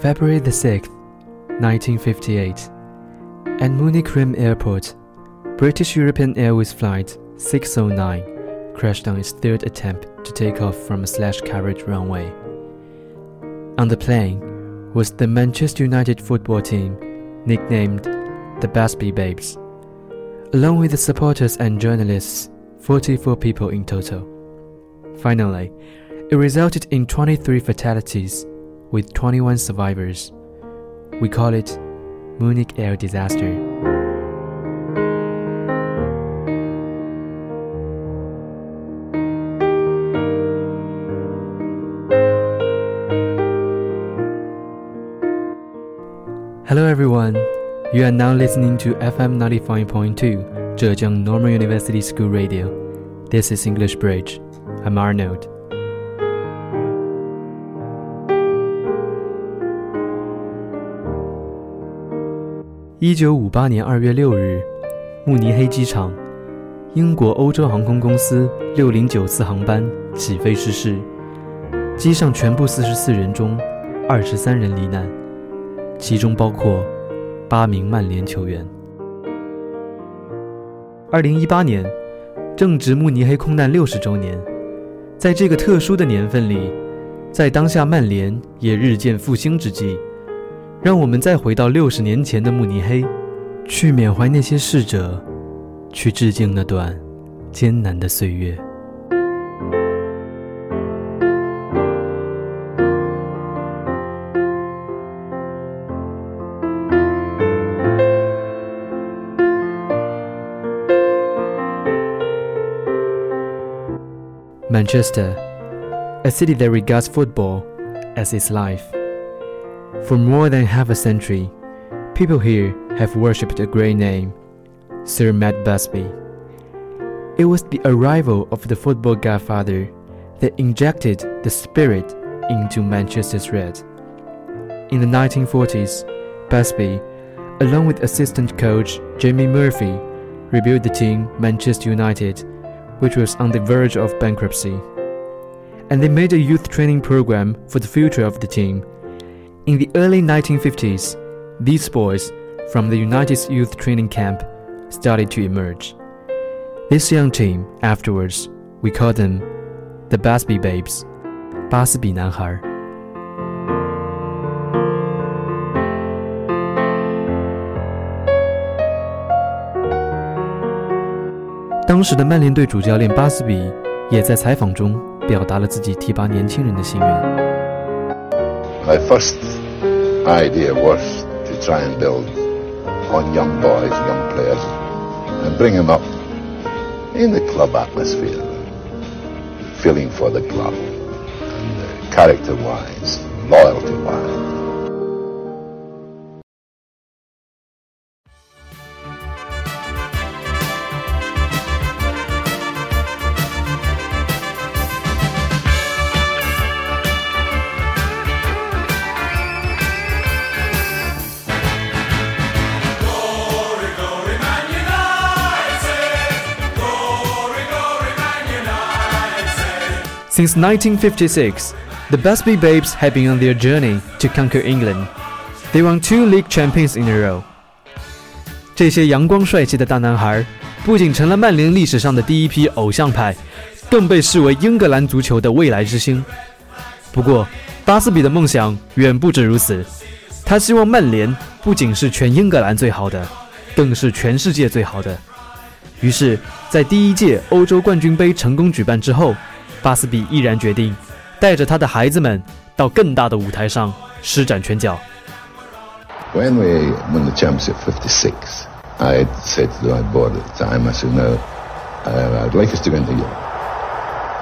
February the 6th, 1958, at Munich Riem Airport, British European Airways Flight 609 crashed on its third attempt to take off from a slash carriage runway. On the plane was the Manchester United football team, nicknamed the Busby Babes, along with the supporters and journalists, 44 people in total. Finally, it resulted in 23 fatalities with 21 survivors. We call it Munich air disaster. Hello everyone. You are now listening to FM 95.2, Zhejiang Normal University School Radio. This is English Bridge. I'm Arnold. 一九五八年二月六日，慕尼黑机场，英国欧洲航空公司六零九次航班起飞失事，机上全部四十四人中，二十三人罹难，其中包括八名曼联球员。二零一八年，正值慕尼黑空难六十周年，在这个特殊的年份里，在当下曼联也日渐复兴之际。让我们再回到六十年前的慕尼黑，去缅怀那些逝者，去致敬那段艰难的岁月。Manchester，a city that regards football as its life. For more than half a century, people here have worshipped a great name, Sir Matt Busby. It was the arrival of the football godfather that injected the spirit into Manchester's red. In the 1940s, Busby, along with assistant coach Jimmy Murphy, rebuilt the team Manchester United, which was on the verge of bankruptcy. And they made a youth training program for the future of the team in the early 1950s, these boys from the United's youth training camp started to emerge. This young team, afterwards, we called them the Basby Babes, 巴斯比男孩。当时的曼联队主教练巴斯比也在采访中表达了自己提拔年轻人的心愿。my first idea was to try and build on young boys, young players, and bring them up in the club atmosphere, feeling for the club, and, uh, character-wise, loyalty-wise. Since 1956, the b u s b e Babes had been on their journey to conquer England. They won two league champions in a row. 这些阳光帅气的大男孩不仅成了曼联历史上的第一批偶像派，更被视为英格兰足球的未来之星。不过，巴斯比的梦想远不止如此。他希望曼联不仅是全英格兰最好的，更是全世界最好的。于是，在第一届欧洲冠军杯成功举办之后，巴斯比毅然决定带着他的孩子们到更大的舞台上施展拳脚。When we won the championship '56, I said to my board at the time, I said, "No, uh, I'd like us to go the Europe."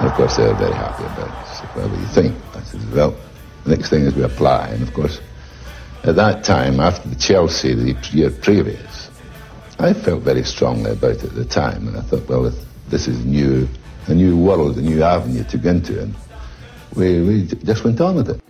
And of course, they were very happy about it. Said, well, what do you think? I said, well, the next thing is we apply. And of course, at that time, after the Chelsea the year previous, I felt very strongly about it at the time. And I thought, well, this is new a new world, a new avenue to go into. And we, we just went on with it.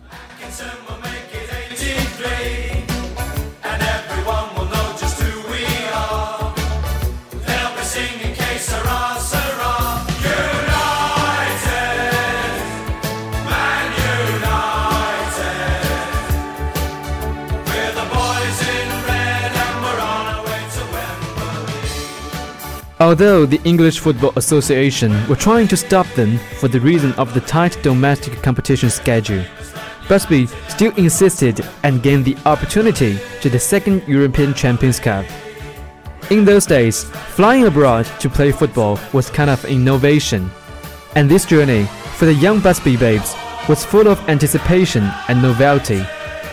Although the English Football Association were trying to stop them for the reason of the tight domestic competition schedule, Busby still insisted and gained the opportunity to the second European Champions Cup. In those days, flying abroad to play football was kind of innovation, and this journey for the young Busby babes was full of anticipation and novelty,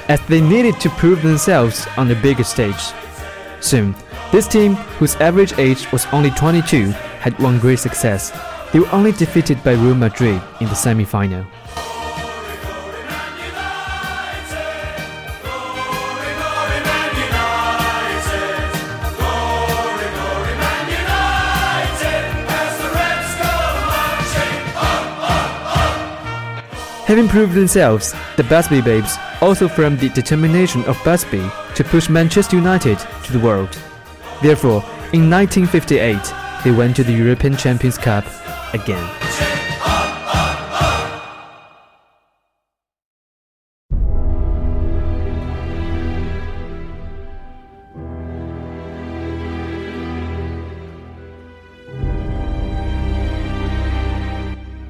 as they needed to prove themselves on the bigger stage. Soon, this team, whose average age was only 22, had one great success. They were only defeated by Real Madrid in the semi final. Having proved themselves, the Busby Babes also affirmed the determination of Busby to push Manchester United to the world. Therefore, in 1958, they went to the European Champions Cup again.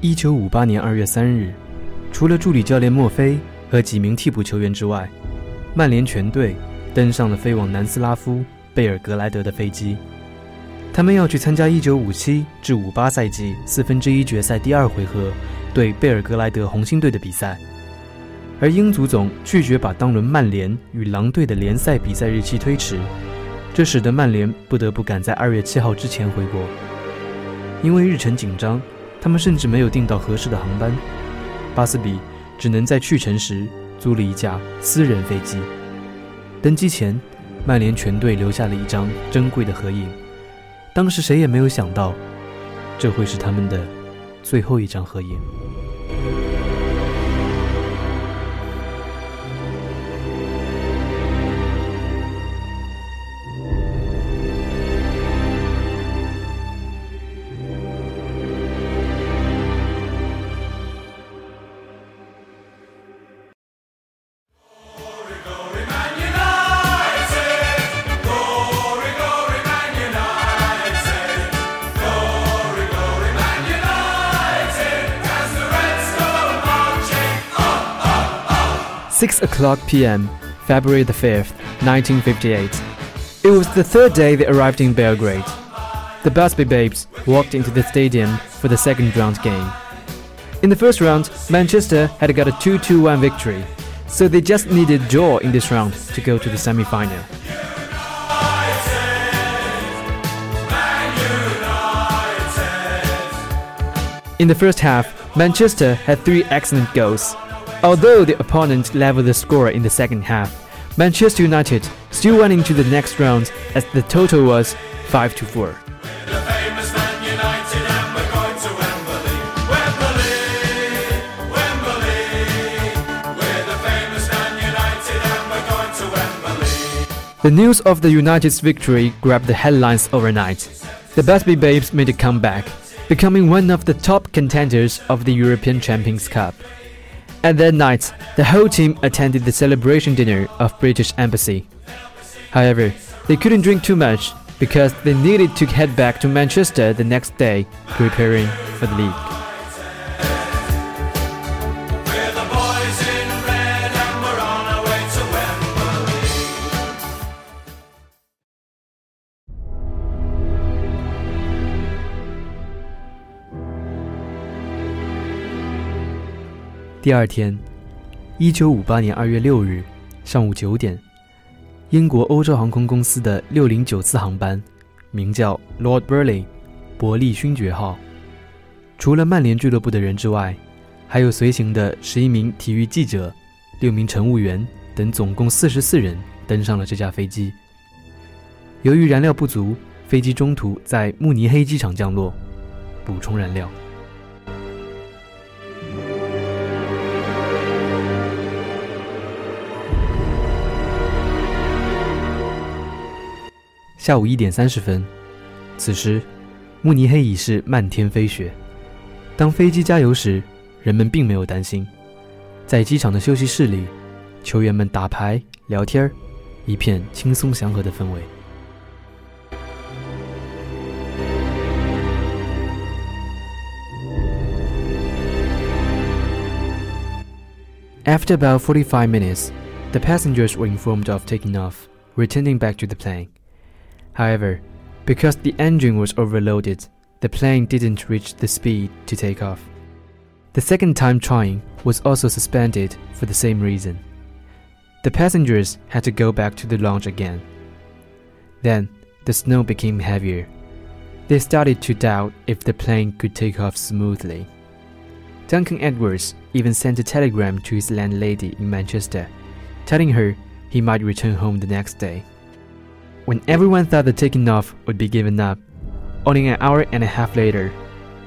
2月贝尔格莱德的飞机，他们要去参加1957至58赛季四分之一决赛第二回合对贝尔格莱德红星队的比赛，而英足总拒绝把当轮曼联与狼队的联赛比赛日期推迟，这使得曼联不得不赶在2月7号之前回国。因为日程紧张，他们甚至没有订到合适的航班，巴斯比只能在去程时租了一架私人飞机，登机前。曼联全队留下了一张珍贵的合影，当时谁也没有想到，这会是他们的最后一张合影。6 o'clock p.m., February the 5th, 1958. It was the third day they arrived in Belgrade. The Busby Babes walked into the stadium for the second round game. In the first round, Manchester had got a 2 2 1 victory, so they just needed draw in this round to go to the semi final. In the first half, Manchester had three excellent goals Although the opponent leveled the score in the second half, Manchester United still went into the next round as the total was 5 to 4. The news of the United's victory grabbed the headlines overnight. The Busby Babes made a comeback, becoming one of the top contenders of the European Champions Cup. And that night, the whole team attended the celebration dinner of British Embassy. However, they couldn't drink too much because they needed to head back to Manchester the next day, preparing for the league. 第二天，1958年2月6日，上午9点，英国欧洲航空公司的609次航班，名叫 Lord Burleigh，伯利勋爵号。除了曼联俱乐部的人之外，还有随行的十一名体育记者、六名乘务员等，总共四十四人登上了这架飞机。由于燃料不足，飞机中途在慕尼黑机场降落，补充燃料。下午一点三十分，此时慕尼黑已是漫天飞雪。当飞机加油时，人们并没有担心。在机场的休息室里，球员们打牌聊天一片轻松祥和的氛围。After about forty-five minutes, the passengers were informed of taking off, returning back to the plane. However, because the engine was overloaded, the plane didn't reach the speed to take off. The second time trying was also suspended for the same reason. The passengers had to go back to the lounge again. Then, the snow became heavier. They started to doubt if the plane could take off smoothly. Duncan Edwards even sent a telegram to his landlady in Manchester, telling her he might return home the next day. When everyone thought the taking off would be given up, only an hour and a half later,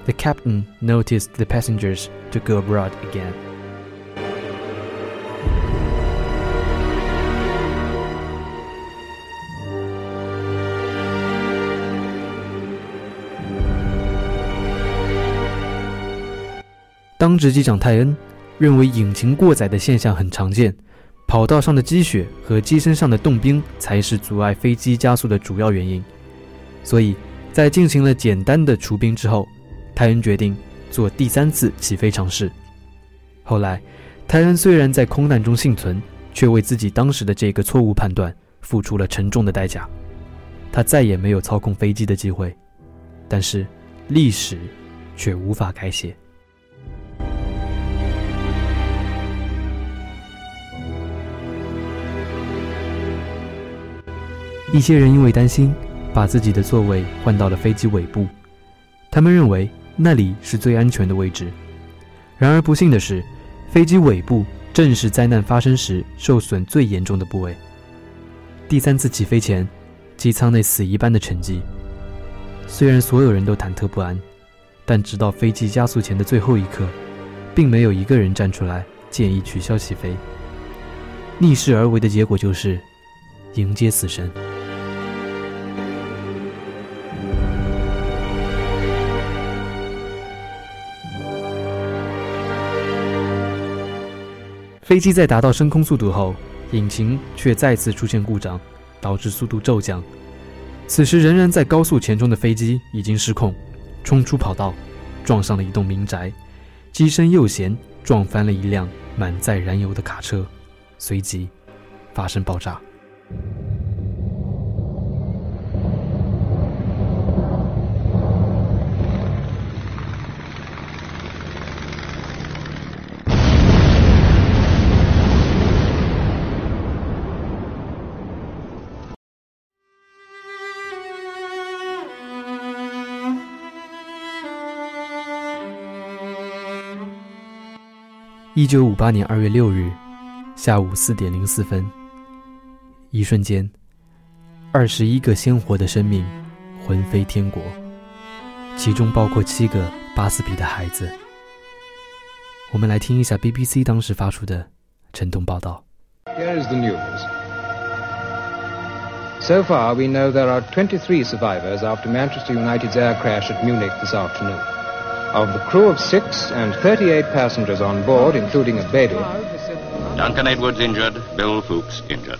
the captain noticed the passengers to go abroad again. 当值机长泰恩认为引擎过载的现象很常见，跑道上的积雪和机身上的冻冰才是阻碍飞机加速的主要原因，所以在进行了简单的除冰之后，泰恩决定做第三次起飞尝试。后来，泰恩虽然在空难中幸存，却为自己当时的这个错误判断付出了沉重的代价。他再也没有操控飞机的机会，但是历史却无法改写。一些人因为担心，把自己的座位换到了飞机尾部，他们认为那里是最安全的位置。然而不幸的是，飞机尾部正是灾难发生时受损最严重的部位。第三次起飞前，机舱内死一般的沉寂。虽然所有人都忐忑不安，但直到飞机加速前的最后一刻，并没有一个人站出来建议取消起飞。逆势而为的结果就是，迎接死神。飞机在达到升空速度后，引擎却再次出现故障，导致速度骤降。此时仍然在高速前冲的飞机已经失控，冲出跑道，撞上了一栋民宅，机身右舷撞翻了一辆满载燃油的卡车，随即发生爆炸。一九五八年二月六日，下午四点零四分，一瞬间，二十一个鲜活的生命魂飞天国，其中包括七个巴斯比的孩子。我们来听一下 BBC 当时发出的震动报道。Here is the news. So far, we know there are twenty-three survivors after Manchester United's air crash at Munich this afternoon. of the crew of six and 38 passengers on board, including a baby. Duncan Edwards injured, Bill Foulkes injured.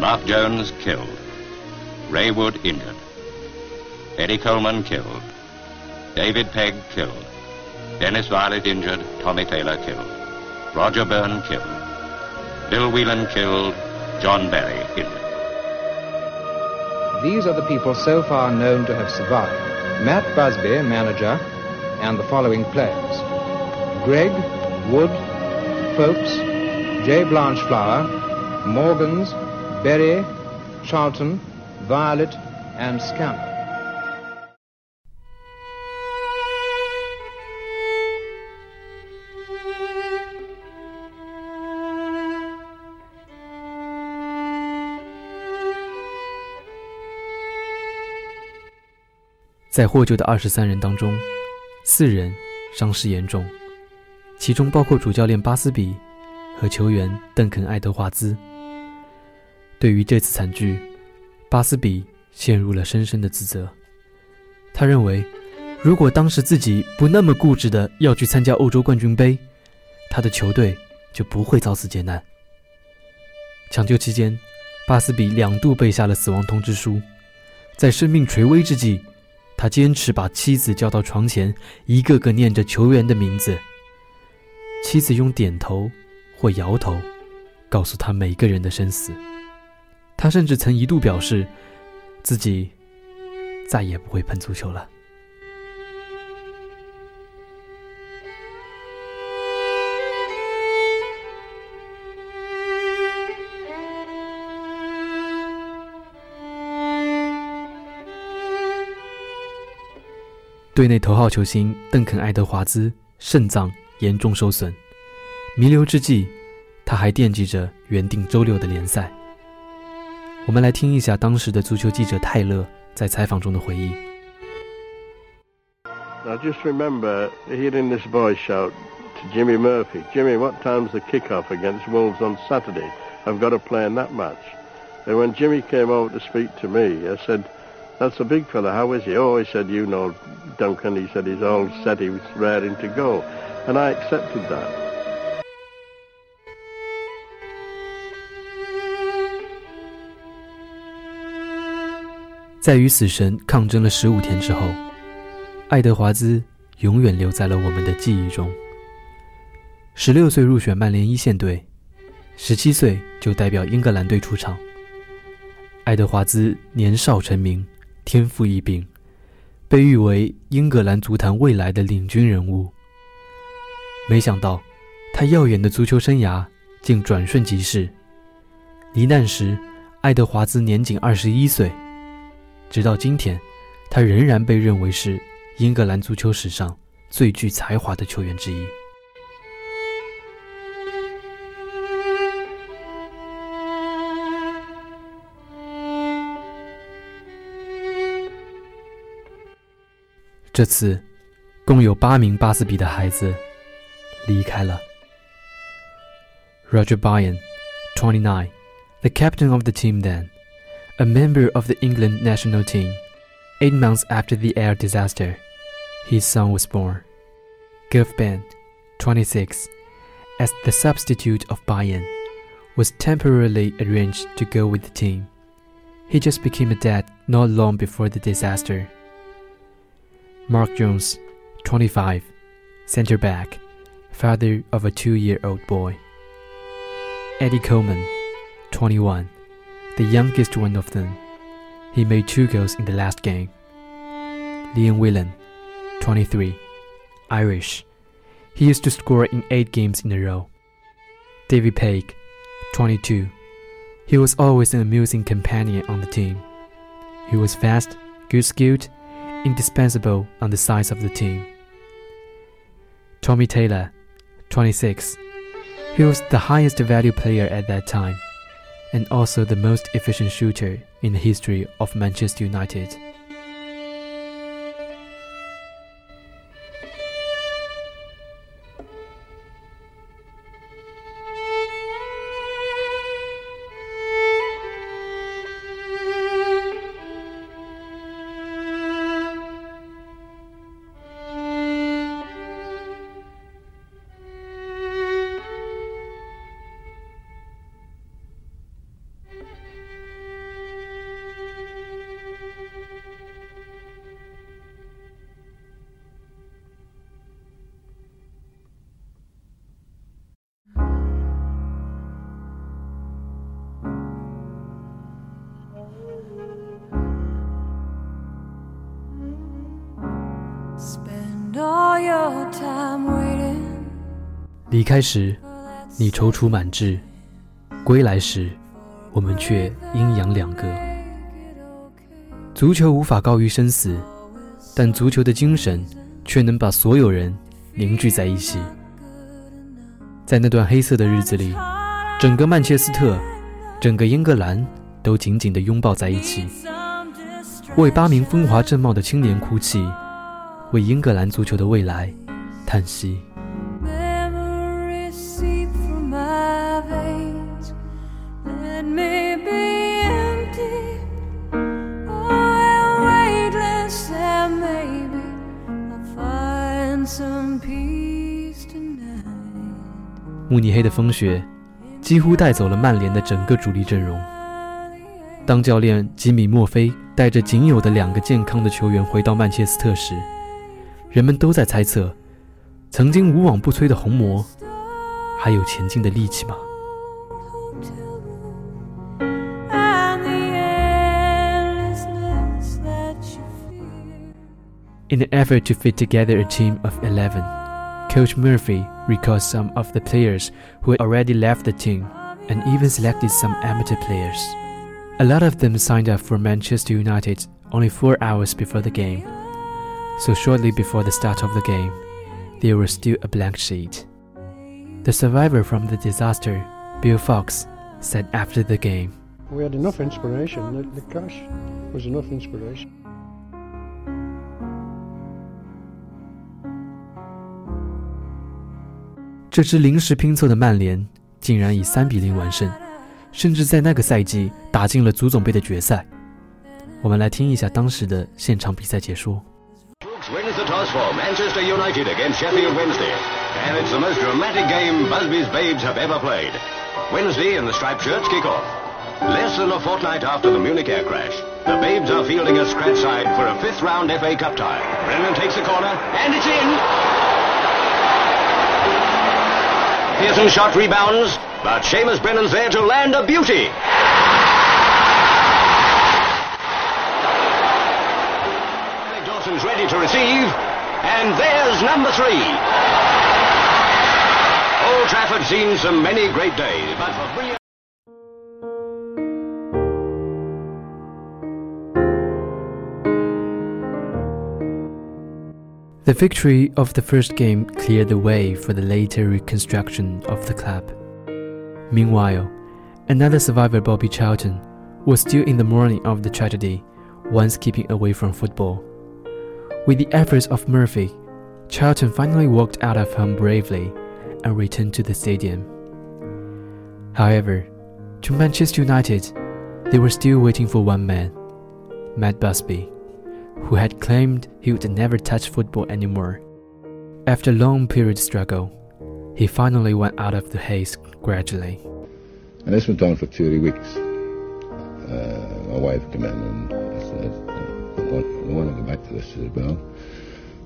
Mark Jones killed. Ray Wood injured. Eddie Colman killed. David Pegg killed. Dennis Viollet injured. Tommy Taylor killed. Roger Byrne killed. Bill Whelan killed. John Berry injured. These are the people so far known to have survived. Matt Busby, manager, and the following players: Greg, Wood, Phelps, J. Blanchflower, Morgans, Berry, Charlton, Violet, and Scanlon. 在获救的二十三人当中，四人伤势严重，其中包括主教练巴斯比和球员邓肯·爱德华兹。对于这次惨剧，巴斯比陷入了深深的自责。他认为，如果当时自己不那么固执的要去参加欧洲冠军杯，他的球队就不会遭此劫难。抢救期间，巴斯比两度背下了死亡通知书，在生命垂危之际。他坚持把妻子叫到床前，一个个念着球员的名字。妻子用点头或摇头，告诉他每个人的生死。他甚至曾一度表示，自己再也不会碰足球了。队内头号球星邓肯·爱德华兹肾脏严重受损，弥留之际，他还惦记着原定周六的联赛。我们来听一下当时的足球记者泰勒在采访中的回忆。I just remember hearing this boy shout to Jimmy Murphy, "Jimmy, what time's the kickoff against Wolves on Saturday? I've got to play in that match." And when Jimmy came over to speak to me, I said. that's a big f e l l a how is he oh he said you know duncan he said he's all set he's w a ready to go and i accepted that 在与死神抗争了十五天之后爱德华兹永远留在了我们的记忆中十六岁入选曼联一线队十七岁就代表英格兰队出场爱德华兹年少成名天赋异禀，被誉为英格兰足坛未来的领军人物。没想到，他耀眼的足球生涯竟转瞬即逝。罹难时，爱德华兹年仅二十一岁。直到今天，他仍然被认为是英格兰足球史上最具才华的球员之一。这次，共有八名巴斯比的孩子离开了。Roger Bryan, 29, the captain of the team then, a member of the England national team, eight months after the air disaster, his son was born. Gov Ben, 26, as the substitute of Bayern, was temporarily arranged to go with the team. He just became a dad not long before the disaster. Mark Jones, 25, center back, father of a two year old boy. Eddie Colman, 21, the youngest one of them. He made two goals in the last game. Liam Whelan, 23, Irish. He used to score in eight games in a row. David Pegg, 22. He was always an amusing companion on the team. He was fast, good skilled, indispensable on the sides of the team. Tommy Taylor, 26. He was the highest value player at that time, and also the most efficient shooter in the history of Manchester United. 开始，你踌躇满志；归来时，我们却阴阳两隔。足球无法高于生死，但足球的精神却能把所有人凝聚在一起。在那段黑色的日子里，整个曼彻斯特，整个英格兰都紧紧地拥抱在一起，为八名风华正茂的青年哭泣，为英格兰足球的未来叹息。慕尼黑的风雪几乎带走了曼联的整个主力阵容。当教练吉米·墨菲带着仅有的两个健康的球员回到曼彻斯特时，人们都在猜测：曾经无往不摧的红魔，还有前进的力气吗？In an effort to fit together a team of 11, Coach Murphy recalled some of the players who had already left the team and even selected some amateur players. A lot of them signed up for Manchester United only four hours before the game. So, shortly before the start of the game, they were still a blank sheet. The survivor from the disaster, Bill Foulkes, said after the game We had enough inspiration. The, the cash was enough inspiration. 这支临时拼凑的曼联竟然以三比零完胜，甚至在那个赛季打进了足总杯的决赛。我们来听一下当时的现场比赛解说。Pearson shot rebounds, but Seamus Brennan's there to land a beauty. Alex Dawson's ready to receive, and there's number three. Old Trafford's seen some many great days, but for brilliant... The victory of the first game cleared the way for the later reconstruction of the club. Meanwhile, another survivor, Bobby Charlton, was still in the mourning of the tragedy, once keeping away from football. With the efforts of Murphy, Charlton finally walked out of home bravely and returned to the stadium. However, to Manchester United, they were still waiting for one man, Matt Busby who had claimed he would never touch football anymore. After long period struggle, he finally went out of the haze gradually. And this went on for 30 weeks. Uh, my wife came in and I said, I want, I want to go back to this. She said, well,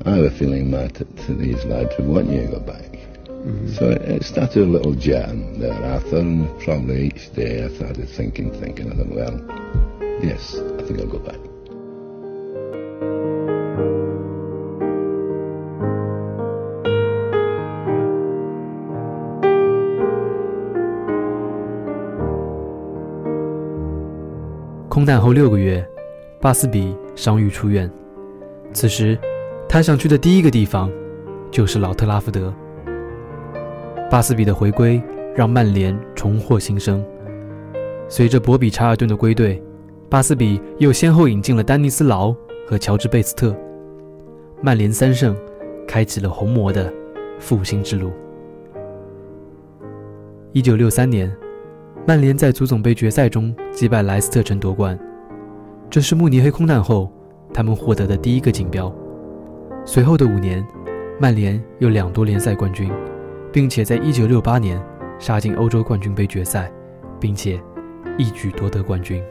I have a feeling, Matt, that these lads would want you to go back. Mm -hmm. So it started a little jam there after, and probably each day I started thinking, thinking, and then, well, yes, I think I'll go back. 空难后六个月，巴斯比伤愈出院。此时，他想去的第一个地方就是老特拉福德。巴斯比的回归让曼联重获新生。随着博比·查尔顿的归队，巴斯比又先后引进了丹尼斯·劳和乔治·贝斯特，曼联三胜，开启了红魔的复兴之路。一九六三年。曼联在足总杯决赛中击败莱斯特城夺冠，这是慕尼黑空难后他们获得的第一个锦标。随后的五年，曼联又两夺联赛冠军，并且在1968年杀进欧洲冠军杯决赛，并且一举夺得冠军。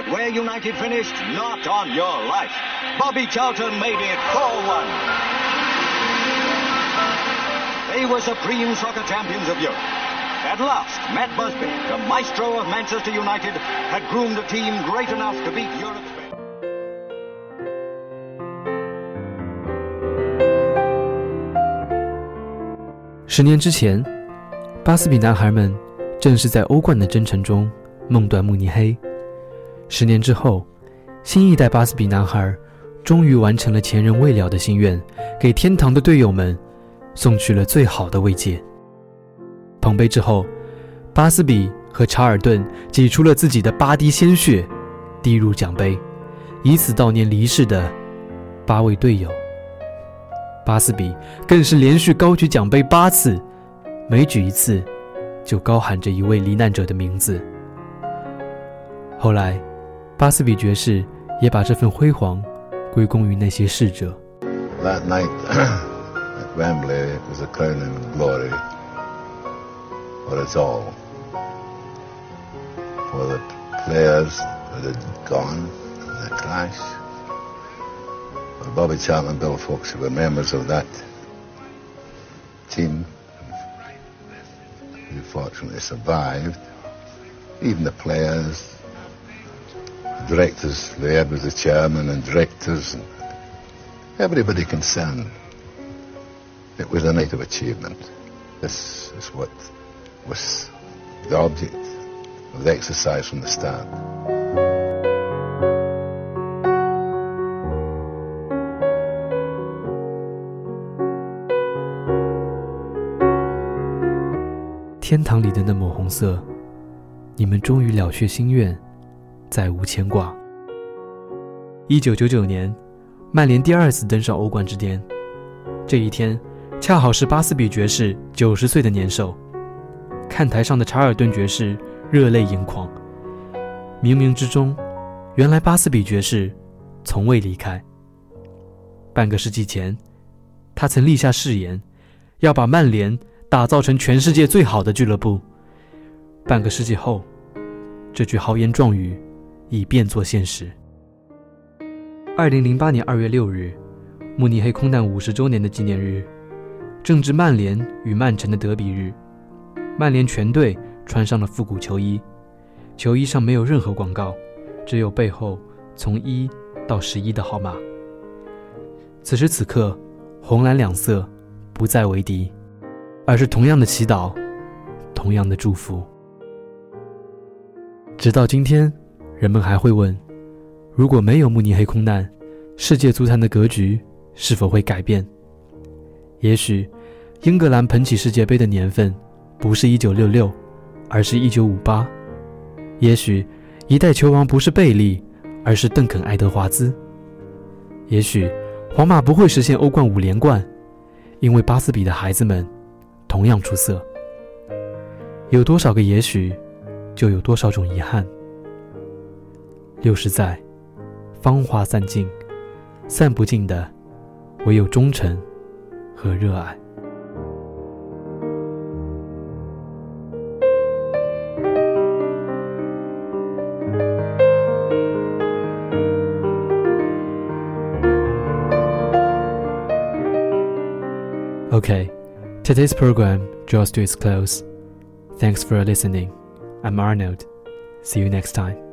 but where United finished, not on your life. Bobby Charlton made it 4-1. They were supreme soccer champions of Europe. At last, Matt Busby, the maestro of Manchester United, had groomed a team great enough to beat Europe's 十年之后，新一代巴斯比男孩终于完成了前人未了的心愿，给天堂的队友们送去了最好的慰藉。捧杯之后，巴斯比和查尔顿挤出了自己的八滴鲜血，滴入奖杯，以此悼念离世的八位队友。巴斯比更是连续高举奖杯八次，每举一次，就高喊着一位罹难者的名字。后来。巴斯比爵士也把这份辉煌归功于那些逝者。That night at Wembley was a crowning glory for us all, for the players that had gone in the crash. For Bobby Charlton and Bill Fox, who were members of that team, who fortunately survived, even the players, directors there with the chairman and directors and everybody concerned. It was a night of achievement. This is what was the object of the exercise from the start.《天堂里的那抹红色》，你们终于了却心愿。再无牵挂。一九九九年，曼联第二次登上欧冠之巅，这一天恰好是巴斯比爵士九十岁的年寿。看台上的查尔顿爵士热泪盈眶。冥冥之中，原来巴斯比爵士从未离开。半个世纪前，他曾立下誓言，要把曼联打造成全世界最好的俱乐部。半个世纪后，这句豪言壮语。以变作现实。二零零八年二月六日，慕尼黑空难五十周年的纪念日，正值曼联与曼城的德比日，曼联全队穿上了复古球衣，球衣上没有任何广告，只有背后从一到十一的号码。此时此刻，红蓝两色不再为敌，而是同样的祈祷，同样的祝福。直到今天。人们还会问：如果没有慕尼黑空难，世界足坛的格局是否会改变？也许英格兰捧起世界杯的年份不是一九六六，而是一九五八；也许一代球王不是贝利，而是邓肯·爱德华兹；也许皇马不会实现欧冠五连冠，因为巴斯比的孩子们同样出色。有多少个也许，就有多少种遗憾。六十载，芳华散尽，散不尽的，唯有忠诚和热爱。OK，today's program draws to its close. Thanks for listening. I'm Arnold. See you next time.